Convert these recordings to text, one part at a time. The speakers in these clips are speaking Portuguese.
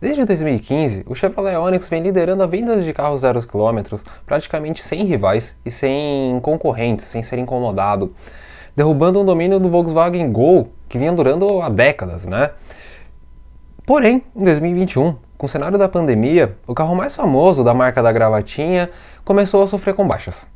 Desde 2015, o Chevrolet Onix vem liderando a vendas de carros zero quilômetros, praticamente sem rivais e sem concorrentes, sem ser incomodado, derrubando um domínio do Volkswagen Gol que vinha durando há décadas, né? Porém, em 2021, com o cenário da pandemia, o carro mais famoso da marca da gravatinha começou a sofrer com baixas.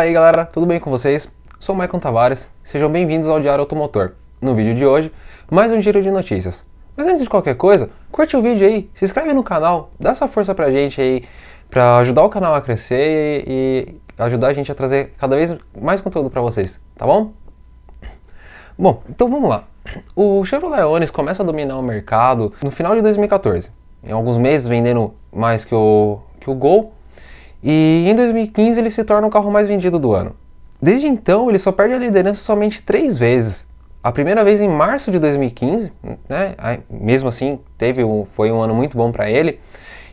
Fala aí galera, tudo bem com vocês? Sou o Maicon Tavares, sejam bem-vindos ao Diário Automotor. No vídeo de hoje, mais um giro de notícias. Mas antes de qualquer coisa, curte o vídeo aí, se inscreve no canal, dá essa força pra gente aí, pra ajudar o canal a crescer e, ajudar a gente a trazer cada vez mais conteúdo para vocês, tá bom? Bom, então vamos lá. O Chevrolet Onix começa a dominar o mercado no final de 2014, em alguns meses vendendo mais que o, que o Gol, e em 2015 ele se torna o carro mais vendido do ano. Desde então ele só perde a liderança somente três vezes. A primeira vez em março de 2015, né? mesmo assim teve um, foi um ano muito bom para ele,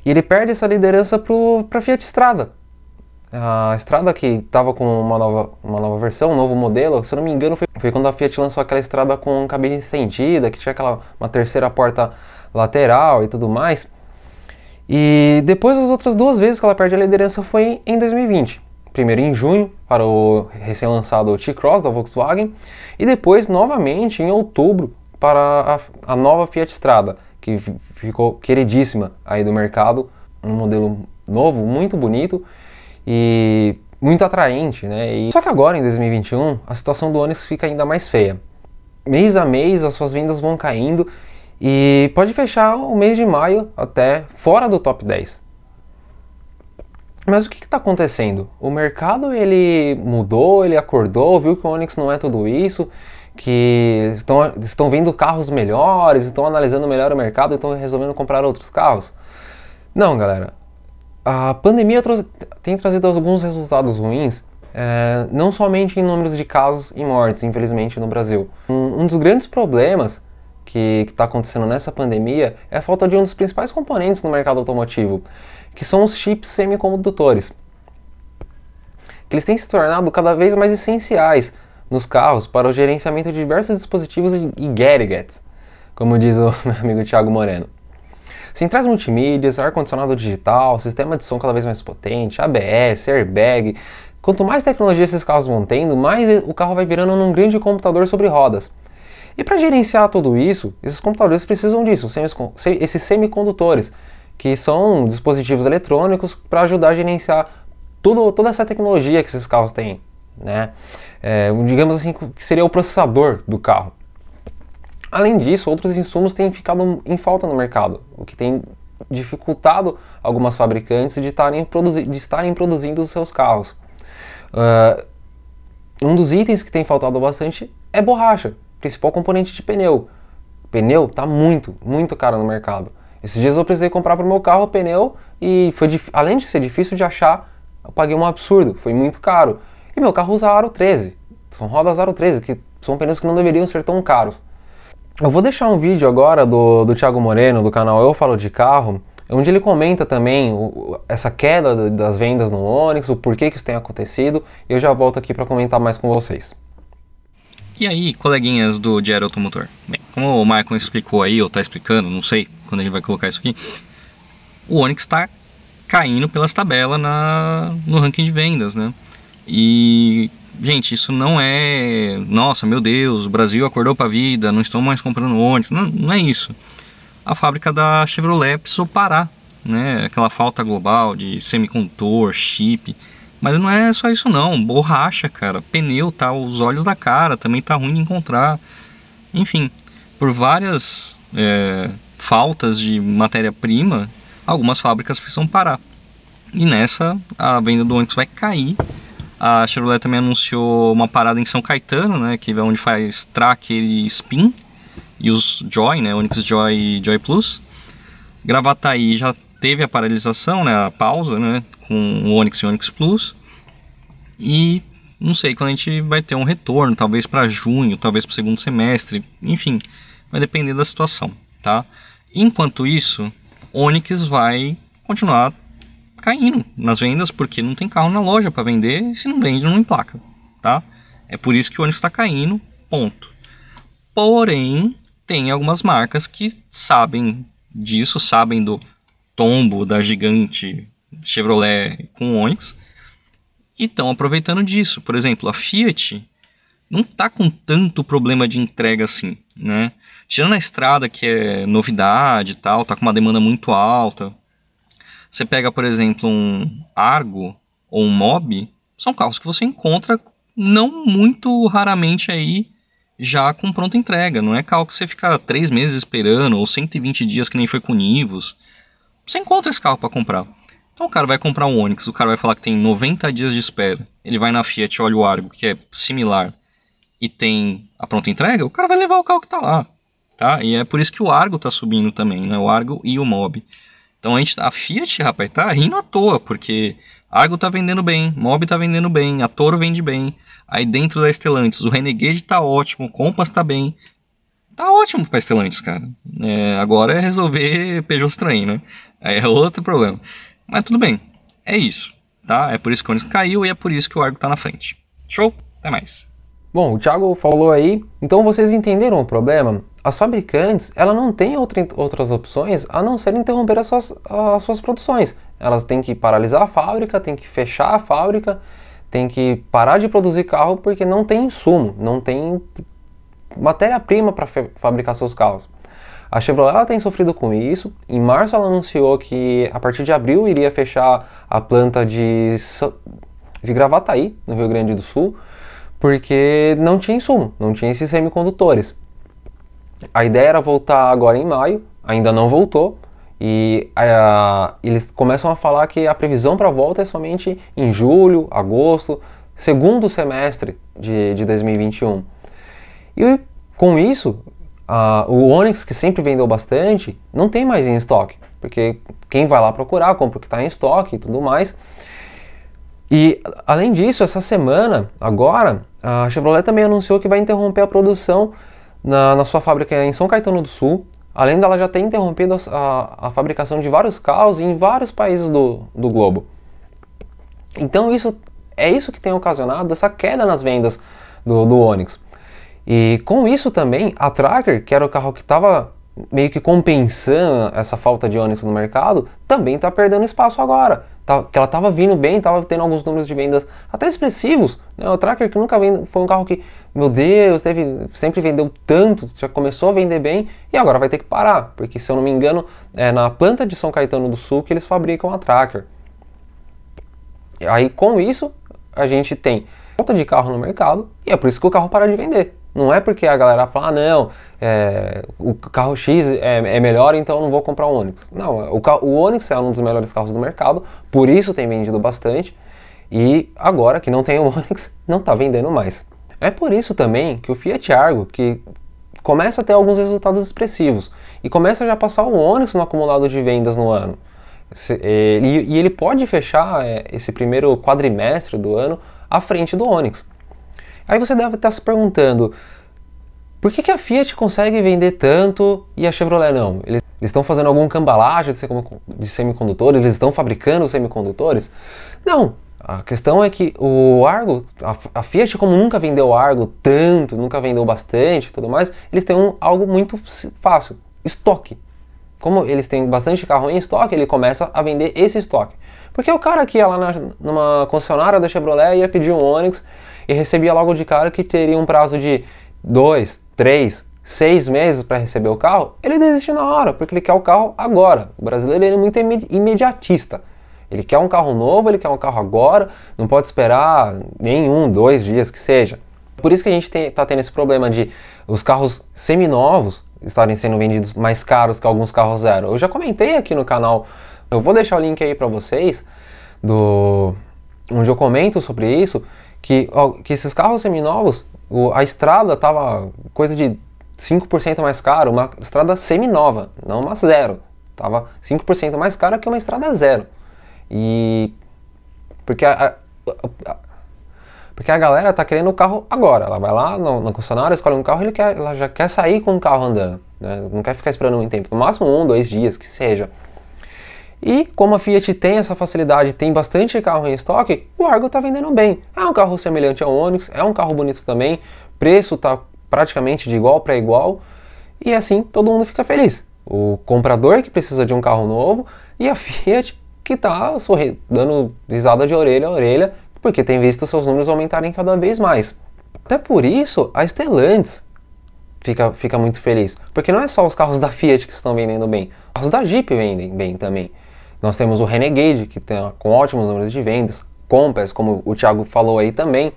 e ele perde essa liderança para a Fiat Strada. A Strada que estava com uma nova, uma nova versão, um novo modelo, se eu não me engano foi, foi quando a Fiat lançou aquela Strada com cabine estendida, que tinha aquela uma terceira porta lateral e tudo mais. E depois as outras duas vezes que ela perde a liderança foi em 2020. Primeiro em junho, para o recém-lançado T-Cross da Volkswagen, e depois novamente em outubro para a, a nova Fiat Strada, que ficou queridíssima aí do mercado, um modelo novo, muito bonito e muito atraente, né? E... Só que agora, em 2021, a situação do Onix fica ainda mais feia. Mês a mês, as suas vendas vão caindo e pode fechar o mês de maio até fora do top 10. Mas o que está acontecendo? O mercado ele mudou, ele acordou, viu que o Onix não é tudo isso, que estão, estão vindo carros melhores, estão analisando melhor o mercado estão resolvendo comprar outros carros. Não, galera. A pandemia tem trazido alguns resultados ruins, é, não somente em números de casos e mortes, infelizmente, no Brasil. Um, um dos grandes problemas que está acontecendo nessa pandemia é a falta de um dos principais componentes no mercado automotivo, que são os chips semicondutores. Que eles têm se tornado cada vez mais essenciais nos carros para o gerenciamento de diversos dispositivos e gadgets, como diz o meu amigo Thiago Moreno. Centrais multimídias, ar-condicionado digital, sistema de som cada vez mais potente, ABS, airbag. Quanto mais tecnologia esses carros vão tendo, mais o carro vai virando num grande computador sobre rodas e para gerenciar tudo isso, esses computadores precisam disso, esses semicondutores, que são dispositivos eletrônicos para ajudar a gerenciar tudo, toda essa tecnologia que esses carros têm. Né? É, digamos assim, que seria o processador do carro. Além disso, outros insumos têm ficado em falta no mercado, o que tem dificultado algumas fabricantes de estarem, produzi de estarem produzindo os seus carros. Uh, um dos itens que tem faltado bastante é borracha principal componente de pneu. Pneu tá muito, muito caro no mercado. Esses dias eu precisei comprar para o meu carro pneu e foi além de ser difícil de achar, eu paguei um absurdo, foi muito caro. E meu carro usa aro 13, são rodas aro 13, que são pneus que não deveriam ser tão caros. Eu vou deixar um vídeo agora do, do Thiago Moreno, do canal Eu Falo de Carro, onde ele comenta também o, essa queda das vendas no Onix, o porquê que isso tem acontecido, e eu já volto aqui para comentar mais com vocês. E aí, coleguinhas do Diário Automotor? Bem, como o Michael explicou aí, ou está explicando, não sei quando ele vai colocar isso aqui, o Onix está caindo pelas tabelas na, no ranking de vendas, né? E, gente, isso não é. Nossa, meu Deus, o Brasil acordou para a vida, não estão mais comprando Onix. Não, não é isso. A fábrica da Chevrolet precisou parar, né? Aquela falta global de semicondutor, chip. Mas não é só isso não, borracha, cara, pneu, tá, os olhos da cara. Também tá ruim de encontrar. Enfim, por várias é, faltas de matéria-prima, algumas fábricas precisam parar. E nessa, a venda do Onix vai cair. A Chevrolet também anunciou uma parada em São Caetano, né, que é onde faz Tracker e Spin, e os Joy, né, Onix Joy e Joy Plus. Gravataí já teve a paralisação, né, a pausa, né, com o Onix e Onix Plus. E não sei quando a gente vai ter um retorno, talvez para junho, talvez para o segundo semestre, enfim, vai depender da situação, tá? Enquanto isso, Onix vai continuar caindo nas vendas porque não tem carro na loja para vender se não vende não emplaca, tá? É por isso que o Onix está caindo, ponto. Porém, tem algumas marcas que sabem disso, sabem do tombo da gigante Chevrolet com Onix e estão aproveitando disso. Por exemplo, a Fiat não está com tanto problema de entrega assim, né? Tirando a estrada que é novidade e tal, tá com uma demanda muito alta. Você pega, por exemplo, um Argo ou um Mob, são carros que você encontra não muito raramente aí já com pronta entrega. Não é carro que você fica três meses esperando ou 120 dias que nem foi com Nivus. Você encontra esse carro para comprar. Então o cara vai comprar um Onix, o cara vai falar que tem 90 dias de espera. Ele vai na Fiat, olha o Argo, que é similar, e tem a pronta entrega, o cara vai levar o carro que tá lá. Tá? E é por isso que o Argo tá subindo também, né? O Argo e o Mob. Então a, gente, a Fiat, rapaz, tá rindo à toa, porque Argo tá vendendo bem, Mob tá vendendo bem, a Toro vende bem. Aí dentro da Stellantis, o Renegade tá ótimo, o Compass tá bem. Tá ótimo pra Stellantis, cara. É, agora é resolver Peugeot Train, né? Aí é outro problema. Mas tudo bem, é isso, tá? É por isso que o Onix caiu e é por isso que o Argo tá na frente. Show? Até mais. Bom, o Thiago falou aí, então vocês entenderam o problema? As fabricantes, ela não têm outra, outras opções a não ser interromper as suas, as suas produções. Elas têm que paralisar a fábrica, têm que fechar a fábrica, têm que parar de produzir carro porque não tem insumo, não tem matéria-prima para fabricar seus carros. A Chevrolet tem sofrido com isso. Em março ela anunciou que a partir de abril iria fechar a planta de, de Gravataí, no Rio Grande do Sul, porque não tinha insumo, não tinha esses semicondutores. A ideia era voltar agora em maio, ainda não voltou, e eles começam a falar que a previsão para a volta é somente em julho, agosto, segundo semestre de, de 2021. E com isso, Uh, o Onix, que sempre vendeu bastante, não tem mais em estoque, porque quem vai lá procurar, compra o que está em estoque e tudo mais. E além disso, essa semana, agora, a Chevrolet também anunciou que vai interromper a produção na, na sua fábrica em São Caetano do Sul, além dela já ter interrompido a, a fabricação de vários carros em vários países do, do globo. Então isso é isso que tem ocasionado essa queda nas vendas do, do Onix. E com isso também, a Tracker, que era o carro que estava meio que compensando essa falta de Onix no mercado, também está perdendo espaço agora. Tá, que ela estava vindo bem, estava tendo alguns números de vendas até expressivos. Né? O Tracker que nunca vende, foi um carro que, meu Deus, teve, sempre vendeu tanto, já começou a vender bem e agora vai ter que parar, porque se eu não me engano, é na planta de São Caetano do Sul que eles fabricam a Tracker. Aí com isso, a gente tem falta de carro no mercado e é por isso que o carro para de vender. Não é porque a galera fala, ah, não, é, o carro X é, é, melhor, então eu não vou comprar o Onix. Não, o, o Onix é um dos melhores carros do mercado, por isso tem vendido bastante. E agora que não tem o Onix, não está vendendo mais. É por isso também que o Fiat Argo, que começa a ter alguns resultados expressivos e começa já a passar o Onix no acumulado de vendas no ano. E ele pode fechar é, esse primeiro quadrimestre do ano à frente do Onix. Aí você deve estar se perguntando, por que, que a Fiat consegue vender tanto e a Chevrolet não? Eles estão fazendo algum cambalagem de semicondutores? Eles estão fabricando semicondutores? Não. A questão é que o Argo, a, Fiat como nunca vendeu Argo tanto, nunca vendeu bastante e tudo mais, eles têm um, algo muito fácil, estoque. Como eles têm bastante carro em estoque, ele começa a vender esse estoque. Porque o cara que ia lá na, numa concessionária da Chevrolet ia pedir um Onix e recebia logo de cara que teria um prazo de dois, três, seis meses para receber o carro, ele desiste na hora, porque ele quer o carro agora. O brasileiro é muito imediatista. Ele quer um carro novo, ele quer um carro agora, não pode esperar nenhum, dois dias que seja. Por isso que a gente está tendo esse problema de os carros seminovos estarem sendo vendidos mais caros que alguns carros zero. Eu já comentei aqui no canal, eu vou deixar o link aí para vocês, do onde eu comento sobre isso, que, ó, que esses carros seminovos, o, a estrada tava coisa de 5% mais caro, uma estrada seminova, não uma zero. Tava 5% mais cara que uma estrada zero. E porque a, a, a, Porque a galera tá querendo o carro agora. Ela vai lá no, no concessionário, escolhe um carro, ele quer, ela já quer sair com o carro andando. Né? Não quer ficar esperando muito tempo. No máximo um, dois dias, que seja. E como a Fiat tem essa facilidade, tem bastante carro em estoque, o Argo está vendendo bem. É um carro semelhante ao Onix, é um carro bonito também, preço está praticamente de igual para igual, e assim todo mundo fica feliz. O comprador que precisa de um carro novo e a Fiat que está dando risada de orelha a orelha, porque tem visto seus números aumentarem cada vez mais. Até por isso, a Stellantis fica, fica muito feliz, porque não é só os carros da Fiat que estão vendendo bem, os carros da Jeep vendem bem também. Nós temos o Renegade, que tem com ótimos números de vendas, Compass, como o Thiago falou aí também.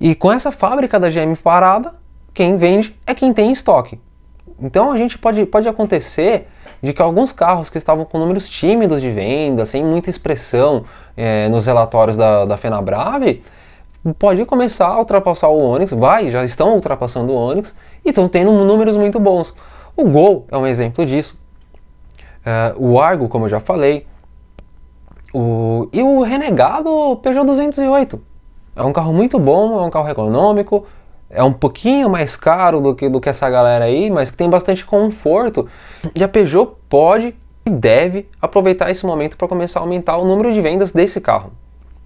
E com essa fábrica da GM parada, quem vende é quem tem estoque. Então a gente pode, pode acontecer de que alguns carros que estavam com números tímidos de venda, sem muita expressão é, nos relatórios da, da FenaBrave, pode começar a ultrapassar o Onix, vai, já estão ultrapassando o Onix e estão tendo números muito bons. O Gol é um exemplo disso. Uh, o Argo, como eu já falei. O, e o renegado Peugeot 208. É um carro muito bom, é um carro econômico, é um pouquinho mais caro do que, do que essa galera aí, mas que tem bastante conforto. E a Peugeot pode e deve aproveitar esse momento para começar a aumentar o número de vendas desse carro.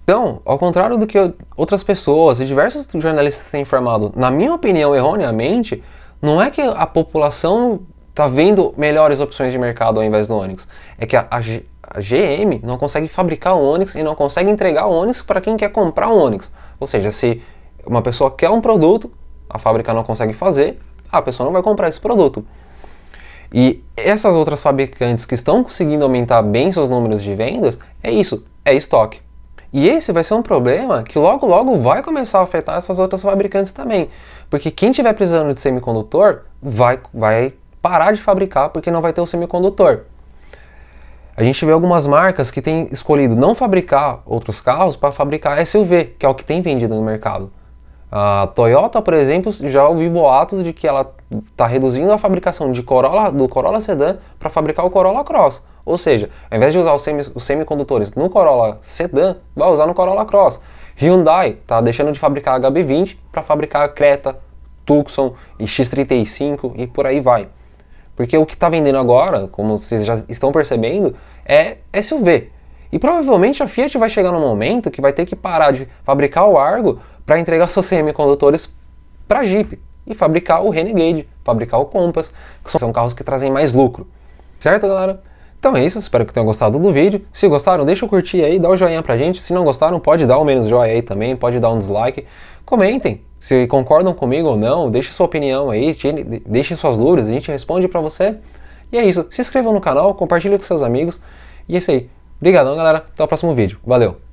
Então, ao contrário do que outras pessoas e diversos jornalistas têm informado, na minha opinião, erroneamente, não é que a população está vendo melhores opções de mercado ao invés do Onix. É que a, a, a GM não consegue fabricar o Onix e não consegue entregar o Onix para quem quer comprar o Onix. Ou seja, se uma pessoa quer um produto, a fábrica não consegue fazer, a pessoa não vai comprar esse produto. E essas outras fabricantes que estão conseguindo aumentar bem seus números de vendas, é isso, é estoque. E esse vai ser um problema que logo logo vai começar a afetar essas outras fabricantes também. Porque quem tiver precisando de semicondutor vai, vai parar de fabricar porque não vai ter o semicondutor. A gente vê algumas marcas que têm escolhido não fabricar outros carros para fabricar SUV, que é o que tem vendido no mercado. A Toyota, por exemplo, já ouvi boatos de que ela está reduzindo a fabricação de Corolla, do Corolla Sedan para fabricar o Corolla Cross. Ou seja, ao invés de usar os, os semicondutores no Corolla Sedan, vai usar no Corolla Cross. Hyundai está deixando de fabricar HB20 para fabricar Creta, Tucson e X35 e por aí vai. Porque o que está vendendo agora, como vocês já estão percebendo, é SUV. E provavelmente a Fiat vai chegar num momento que vai ter que parar de fabricar o Argo para entregar seus semicondutores para Jeep e fabricar o Renegade, fabricar o Compass, que são carros que trazem mais lucro. Certo, galera? Então é isso, espero que tenham gostado do vídeo. Se gostaram, deixa o curtir aí, dá o joinha pra gente. Se não gostaram, pode dar o menos joia aí também, pode dar um dislike. Comentem, se concordam comigo ou não, deixe sua opinião aí, deixe suas dúvidas, a gente responde para você. E é isso. Se inscreva no canal, compartilhe com seus amigos. E é isso aí. Obrigadão, galera. Até o próximo vídeo. Valeu!